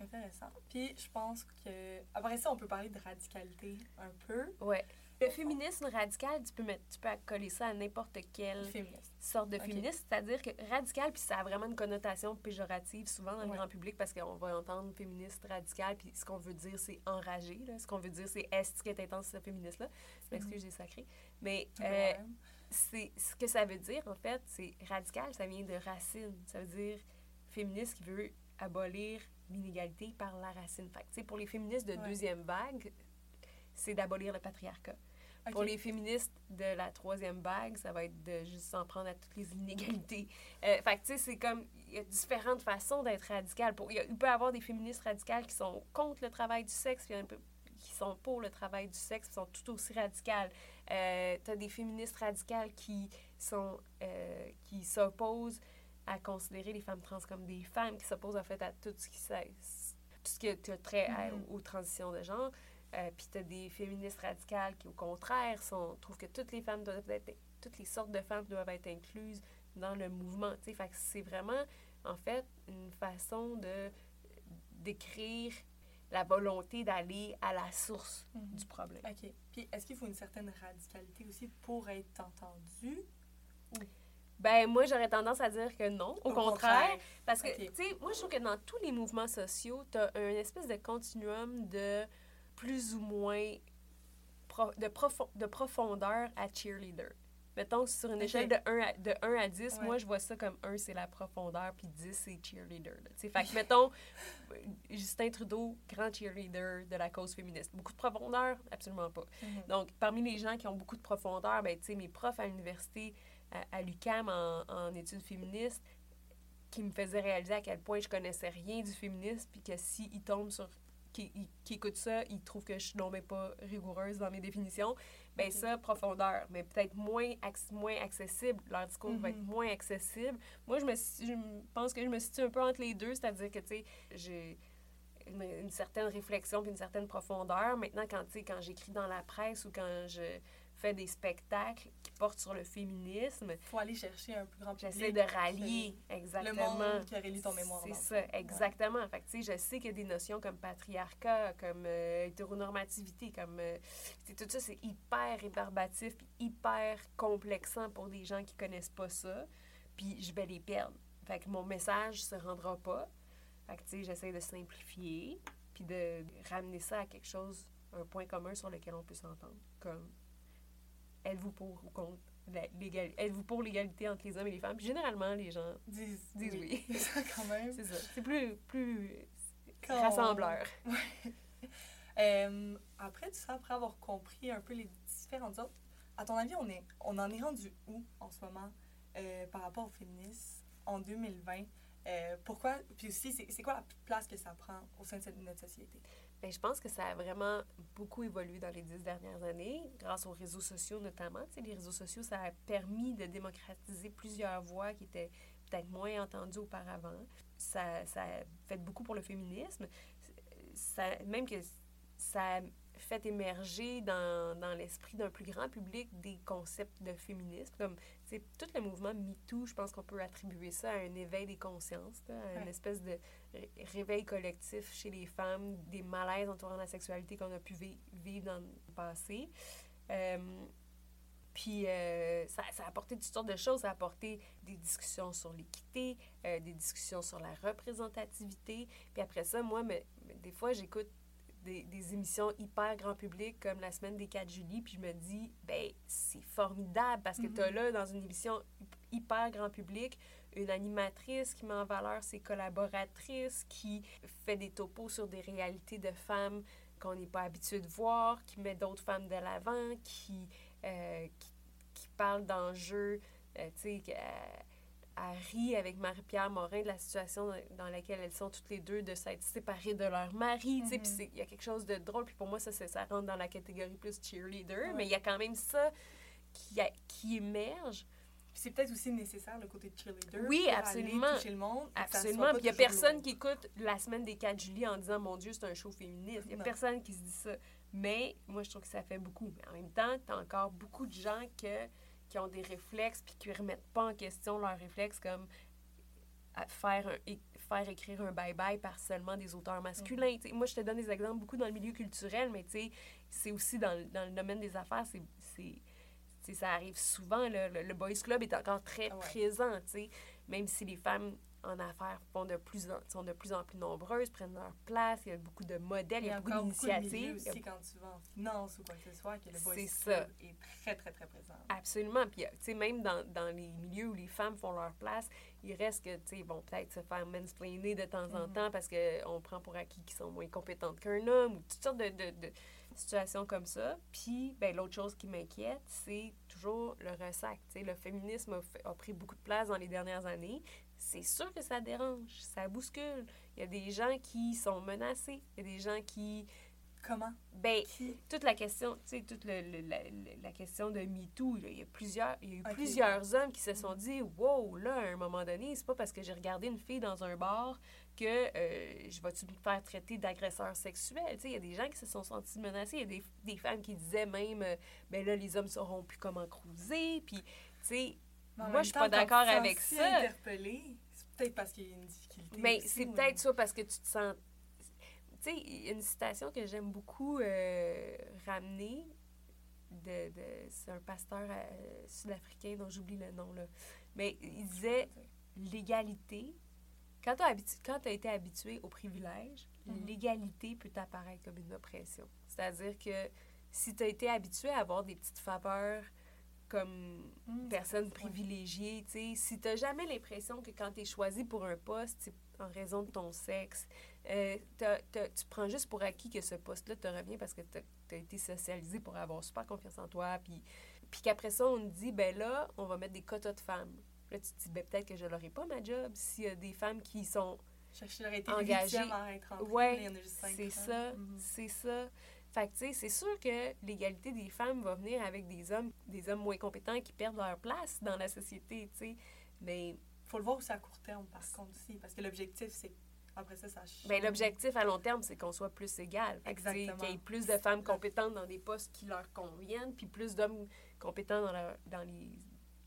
Intéressant. Puis je pense que après ça, on peut parler de radicalité un peu. Ouais. Le féminisme radical, tu peux mettre, tu peux coller ça à n'importe quelle Féministe. sorte de Ok. féministe, c'est-à-dire que radical, puis ça a vraiment une connotation péjorative souvent dans le Ouais. grand public parce qu'on va entendre féministe radical, puis ce qu'on veut dire c'est enragé, là. ce qu'on veut dire c'est est-ce qu'elle est intense ce féministe-là? Je m'excuse, j'ai sacré. Mais euh, c'est ce que ça veut dire en fait, c'est radical, ça vient de racine. Ça veut dire féministe qui veut abolir l'inégalité par la racine. Fait que, pour les féministes de Ouais. deuxième vague, c'est d'abolir le patriarcat. Pour les féministes de la troisième vague, ça va être de juste s'en prendre à toutes les inégalités. Euh, fait tu sais, c'est comme, il y a différentes façons d'être radical. Pour, il, y a- il peut y avoir des féministes radicales qui sont contre le travail du sexe, puis un peu- qui sont pour le travail du sexe, qui sont tout aussi radicales. Euh, tu as des féministes radicales qui sont euh, qui s'opposent à considérer les femmes trans comme des femmes, qui s'opposent en fait à tout ce qui, s'a- tout ce qui a trait à- Mhm. aux transitions de genre. Euh, Puis tu as des féministes radicales qui, au contraire, sont, trouvent que toutes les femmes doivent être, toutes les sortes de femmes doivent être incluses dans le mouvement. tu sais. Fait que c'est vraiment, en fait, une façon de d'écrire la volonté d'aller à la source Mhm. du problème. OK. Puis est-ce qu'il faut une certaine radicalité aussi pour être entendu? Ben, moi, j'aurais tendance à dire que non. Au, contraire, Parce que, tu sais, moi, je trouve que dans tous les mouvements sociaux, tu as une espèce de continuum de plus ou moins pro- de, profo- de profondeur à cheerleader. Mettons, sur une échelle de 1 à, de 1 à 10, Ouais. moi, je vois ça comme 1, c'est la profondeur, puis 10, c'est cheerleader. fait que, mettons, euh, Justin Trudeau, grand cheerleader de la cause féministe. Beaucoup de profondeur? Absolument pas. Mhm. Donc, parmi les gens qui ont beaucoup de profondeur, ben, tu sais, mes profs à l'université, à, à l'UQAM en, en études féministes, qui me faisaient réaliser à quel point je connaissais rien du féminisme, puis que s'ils tombent sur. qui, qui écoutent ça, ils trouvent que je suis non mais pas rigoureuse dans mes définitions. Ben Ok. ça, profondeur, mais peut-être moins, moins accessible. Leur discours va être Mhm. moins accessible. Moi, je me suis- je pense que je me situe un peu entre les deux, c'est-à-dire que, tu sais, j'ai une, une certaine réflexion puis une certaine profondeur. Maintenant, quand, quand j'écris dans la presse ou quand je fais des spectacles qui portent sur le féminisme, faut aller chercher un plus grand public. j'essaie de rallier Le exactement. monde qui lu ton mémoire. C'est le ça, exactement. Fait que, tu sais, je sais qu'il y a des notions comme patriarcat, comme euh, hétéronormativité, comme... euh, tout ça, c'est hyper rébarbatif puis hyper complexant pour des gens qui connaissent pas ça. Puis je vais les perdre. Fait que mon message se rendra pas. Fait que, tu sais, j'essaie de simplifier puis de ramener ça à quelque chose, un point commun sur lequel on peut s'entendre. Comme, êtes-vous pour ou contre Êtes-vous pour l'égalité entre les hommes et les femmes? Puis généralement, les gens Disent, Disent oui. C'est [LAUGHS] ça quand même. c'est ça. C'est plus, plus Quand- rassembleur. [LAUGHS] Euh, après tout ça, après avoir compris un peu les différentes autres, à ton avis, on, est, on en est rendu où en ce moment euh, par rapport au féminisme en 2020? Euh, pourquoi, puis aussi, c'est c'est quoi la place que ça prend au sein de cette- notre société? Ben, je pense que ça a vraiment beaucoup évolué dans les dix dernières années, grâce aux réseaux sociaux notamment. Tu sais, les réseaux sociaux, ça a permis de démocratiser plusieurs voix qui étaient peut-être moins entendues auparavant. Ça, ça a fait beaucoup pour le féminisme. Ça, même que ça fait émerger dans, dans l'esprit d'un plus grand public des concepts de féminisme. Comme, tout le mouvement MeToo, je pense qu'on peut attribuer ça à un éveil des consciences, là, à une espèce de ré- réveil collectif chez les femmes, des malaises entourant la sexualité qu'on a pu vi- vivre dans le passé. Euh, puis euh, ça, ça a apporté toutes sortes de choses. Ça a apporté des discussions sur l'équité, euh, des discussions sur la représentativité. Puis après ça, moi, me- des fois, j'écoute des, des émissions hyper grand public comme la semaine des 4 juillet, puis je me dis, ben, c'est formidable parce que Mhm. tu as là, dans une émission hy- hyper grand public, une animatrice qui met en valeur ses collaboratrices, qui fait des topos sur des réalités de femmes qu'on n'est pas habitué de voir, qui met d'autres femmes de l'avant, qui, euh, qui, qui, parle d'enjeux, euh, tu sais, elle rit avec Marie-Pierre Morin de la situation dans laquelle elles sont toutes les deux de s'être séparées de leur mari, tu sais, puis Mhm. il y a quelque chose de drôle, puis pour moi, ça, c'est- ça rentre dans la catégorie plus cheerleader, Ouais. mais il y a quand même ça qui, a- qui émerge. C'est peut-être aussi nécessaire le côté de cheerleader. Oui, pour absolument. Aller toucher le monde. Absolument. Puis il n'y a personne qui écoute la semaine des 4 juillet en disant Mon Dieu, c'est un show féministe. Il n'y a Non. personne qui se dit ça. Mais moi, je trouve que ça fait beaucoup. Mais en même temps, tu as encore beaucoup de gens que, qui ont des réflexes puis qui ne remettent pas en question leurs réflexes comme à faire, un- faire écrire un bye-bye par seulement des auteurs masculins. Tu sais, Moi, je te donne des exemples beaucoup dans le milieu culturel, mais tu sais, c'est aussi dans, le- dans le domaine des affaires, c'est... ça arrive souvent, là, le, le Boys Club est encore très Ah ouais. présent, tu sais, même si les femmes en affaires font de plus en, sont de plus en plus nombreuses, prennent leur place, il y a beaucoup de modèles, il y a beaucoup d'initiatives. Aussi quand tu vas en finance ou quoi que ce soit, que le boys ça. est très, très, très présent. Absolument. Puis, tu sais, même dans, dans les milieux où les femmes font leur place, il reste que, tu sais, bon, peut-être se faire mansplainer de temps en Mhm. temps parce qu'on prend pour acquis qu'ils sont moins compétentes qu'un homme ou toutes sortes de, de, de situations comme ça. Puis, ben, l'autre chose qui m'inquiète, c'est toujours le ressac. Tu sais, le féminisme a, fait- a pris beaucoup de place dans les dernières années. C'est sûr que ça dérange, ça bouscule. Il y a des gens qui sont menacés. Il y a des gens qui... Comment? Ben, Qui? toute la question, tu sais, toute le- le- la, la- question de MeToo, il y a plusieurs, il y a eu plusieurs hommes qui se sont dit, wow, là, à un moment donné, c'est pas parce que j'ai regardé une fille dans un bar que euh, je vais-tu me faire traiter d'agresseur sexuel? Il y a des gens qui se sont sentis menacés. Il y a des, des femmes qui disaient même, euh, ben là, les hommes sauront plus comment cruiser. Puis, tu sais, Mais Moi, je suis pas d'accord avec ça. interpellé, c'est peut-être parce qu'il y a une difficulté. Mais c'est ou- peut-être soit parce que tu te sens. Tu sais, il y a une citation que j'aime beaucoup euh, ramener. De, de- c'est un pasteur euh, sud-africain dont j'oublie le nom. Là. Mais il disait l'égalité. Quand tu as, été habitué au privilège, Mhm. l'égalité peut apparaître comme une oppression. C'est-à-dire que si tu as été habitué à avoir des petites faveurs comme Hmm, personne ouais. privilégiée, tu si t'as jamais l'impression que quand t'es choisi pour un poste, c'est en raison de ton sexe, euh, tu prends juste pour acquis que ce poste-là te revient parce que t'as as été socialisé pour avoir super confiance en toi, puis, puis qu'après ça, on te dit, ben là, on va mettre des quotas de femmes. Là, tu te dis, ben peut-être que je l'aurai pas, ma job, s'il y a des femmes qui sont Je je l'aurais été Engagé. huitième à être rentrée, Ouais, mais il y en cinq c'est ça, c'est ça. Fait que, tu sais, c'est sûr que l'égalité des femmes va venir avec des hommes, des hommes moins compétents qui perdent leur place dans la société, tu sais. Mais faut le voir aussi à court terme, par contre, aussi. Parce que l'objectif, c'est après ça, ça change. ben, l'objectif à long terme, c'est qu'on soit plus égal. Exactement. Qu'il y ait plus de femmes compétentes dans des postes qui leur conviennent, puis plus d'hommes compétents dans, leur- dans les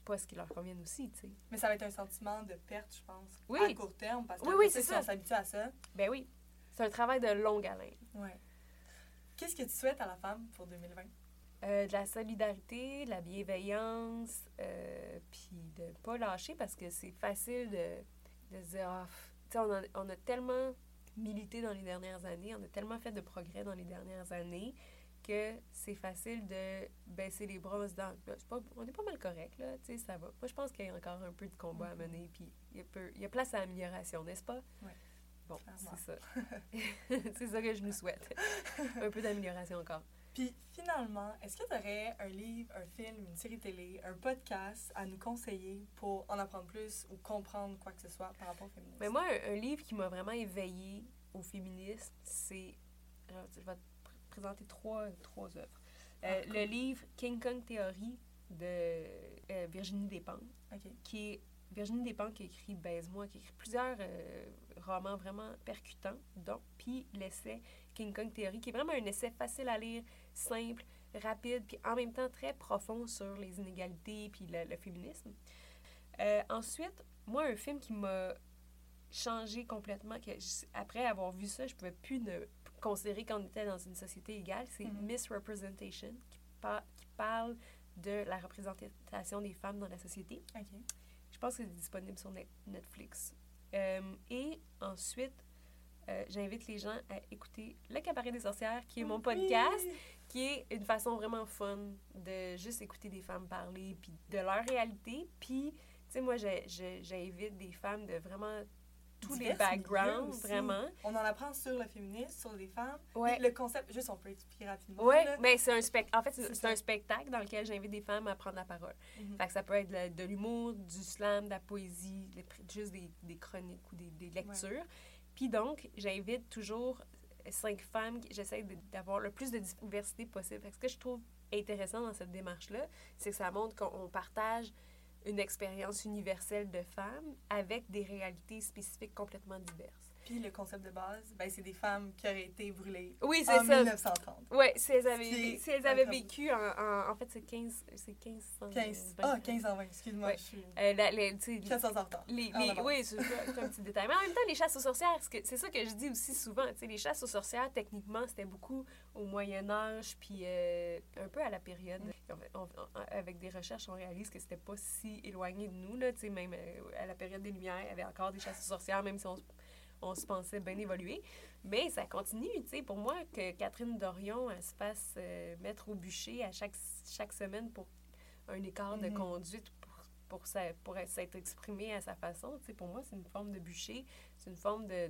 postes qui leur conviennent aussi, tu sais. Mais ça va être un sentiment de perte, je pense. Oui. À court terme, parce que Oui, oui, si ça. on s'habitue à ça. Ben oui, c'est un travail de longue haleine. Ouais. Qu'est-ce que tu souhaites à la femme pour 2020? Euh, de la solidarité, de la bienveillance, euh, puis de pas lâcher parce que c'est facile de, de se dire, ah, pff, tu sais, on, a- on a tellement milité dans les dernières années, on a tellement fait de progrès dans les dernières années que c'est facile de baisser les bras en se disant, c'est pas, on est pas mal correct, là, tu sais, ça va. Moi, je pense qu'il y a encore un peu de combat à Mhm. mener, puis il y a, peu- il y a place à amélioration, n'est-ce pas? Ouais. Bon, c'est ça. [LAUGHS] [LAUGHS] c'est ça que je nous souhaite. [LAUGHS] un peu d'amélioration encore. Puis finalement, est-ce que tu aurais un livre, un film, une série télé, un podcast à nous conseiller pour en apprendre plus ou comprendre quoi que ce soit par rapport au féminisme? Mais moi, un, un livre qui m'a vraiment éveillée au féminisme, c'est. alors, Je vais te pr- présenter trois, trois œuvres. Euh, Ah, cool. Le livre King Kong Theory de euh, Virginie Despentes, OK. qui est Virginie Despentes qui a écrit Baise-moi, qui a écrit plusieurs euh, romans vraiment percutants, dont puis l'essai King Kong Theory, qui est vraiment un essai facile à lire, simple, rapide, puis en même temps très profond sur les inégalités puis le, le féminisme. Euh, ensuite, moi, un film qui m'a changé complètement, que je- après avoir vu ça, je pouvais plus ne considérer qu'on était dans une société égale, c'est Mhm. Misrepresentation, qui, par- qui parle de la représentation des femmes dans la société. Je pense que c'est disponible sur Net- Netflix. Euh, et ensuite, euh, j'invite les gens à écouter Le Cabaret des sorcières, qui est mon podcast, qui est une façon vraiment fun de juste écouter des femmes parler, puis de leur réalité, puis sais, moi, j'invite des femmes de vraiment tous les backgrounds, vraiment. On en apprend sur le féminisme, sur les femmes. Ouais. Le concept, juste on peut expliquer rapidement. Oui, mais c'est un spectacle. En fait, c'est un spectacle dans lequel j'invite des femmes à prendre la parole. Fait que ça peut être de, de l'humour, du slam, de la poésie, les juste des, des chroniques ou des, des lectures. Puis donc, j'invite toujours cinq femmes. J'essaie d'avoir le plus de diversité possible. Fait que ce que je trouve intéressant dans cette démarche-là, c'est que ça montre qu'on partage une expérience universelle de femmes avec des réalités spécifiques complètement diverses. Puis le concept de base, ben, c'est des femmes qui auraient été brûlées Oui, en ça. 1930. Oui, si elles avaient, si elles avaient vécu en, en, en fait, c'est 15, c'est 1500. 15. ben, Ah, 15 ans, 20, excuse-moi, Ouais. je suis euh, la- les- tu sais, 400 ans en retard. Les, En les- avance. oui, c'est un petit détail. Mais en même temps, les chasses aux sorcières, c'est ça que je dis aussi souvent. Les chasses aux sorcières, techniquement, c'était beaucoup au Moyen Âge, puis euh, un peu à la période. Mm. On- on- on- avec des recherches, on réalise que c'était pas si éloigné de nous. Là, même euh, à la période des Lumières, il y avait encore des chasses aux sorcières, même si on, se- on se pensait bien évolué. Mais ça continue. tu sais, Pour moi, que Catherine Dorion elle se fasse euh, mettre au bûcher à chaque, chaque semaine pour un écart de Mhm. conduite pour, pour, sa- pour s'être exprimée à sa façon, tu sais, pour moi, c'est une forme de bûcher, c'est une forme de,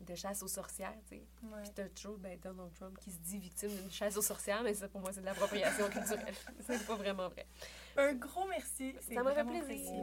de chasse aux sorcières. tu sais. Ouais. Puis t'as toujours ben, Donald Trump qui se dit victime d'une chasse aux sorcières, mais ça, pour moi, c'est de l'appropriation [LAUGHS] culturelle. c'est pas vraiment vrai. Un gros merci. c'est Ça m'a fait plaisir.